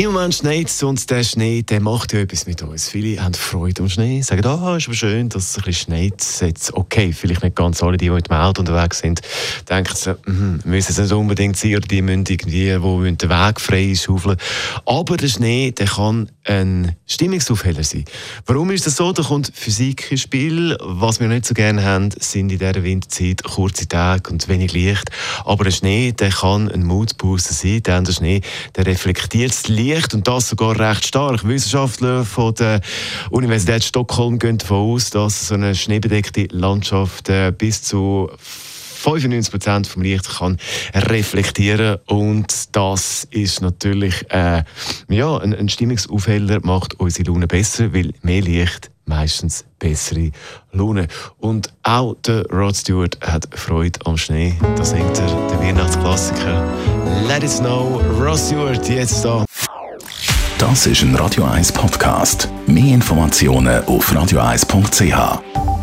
im Moment schneit es und der Schnee der macht ja etwas mit uns. Viele haben Freude am Schnee, sagen, ah, ist aber schön, dass es ein bisschen schneit. Jetzt, okay, vielleicht nicht ganz alle, die, die mit dem Auto unterwegs sind, denken sie, mm, müssen es nicht unbedingt sein oder die müssen irgendwie, wo den Weg frei schaufeln. Aber der Schnee, der kann ein Stimmungsaufheller sein. Warum ist das so? Da kommt Physik ins Spiel. Was wir nicht so gerne haben, sind in dieser Winterzeit kurze Tage und wenig Licht. Aber der Schnee, der kann ein Moodbooster sein, denn der Schnee, der reflektiert das Licht Licht und das sogar recht stark. Wissenschaftler von der Universität Stockholm gehen davon aus, dass so eine schneebedeckte Landschaft äh, bis zu 95% vom Licht kann reflektieren und das ist natürlich äh, ja, ein, ein Stimmungsaufheller, macht unsere Laune besser, weil mehr Licht meistens bessere Laune. Und auch der Rod Stewart hat Freude am Schnee. Da singt er den Weihnachtsklassiker Let It Snow. Rod Stewart, jetzt da. Das ist ein Radio 1 Podcast. Mehr Informationen auf radio1.ch.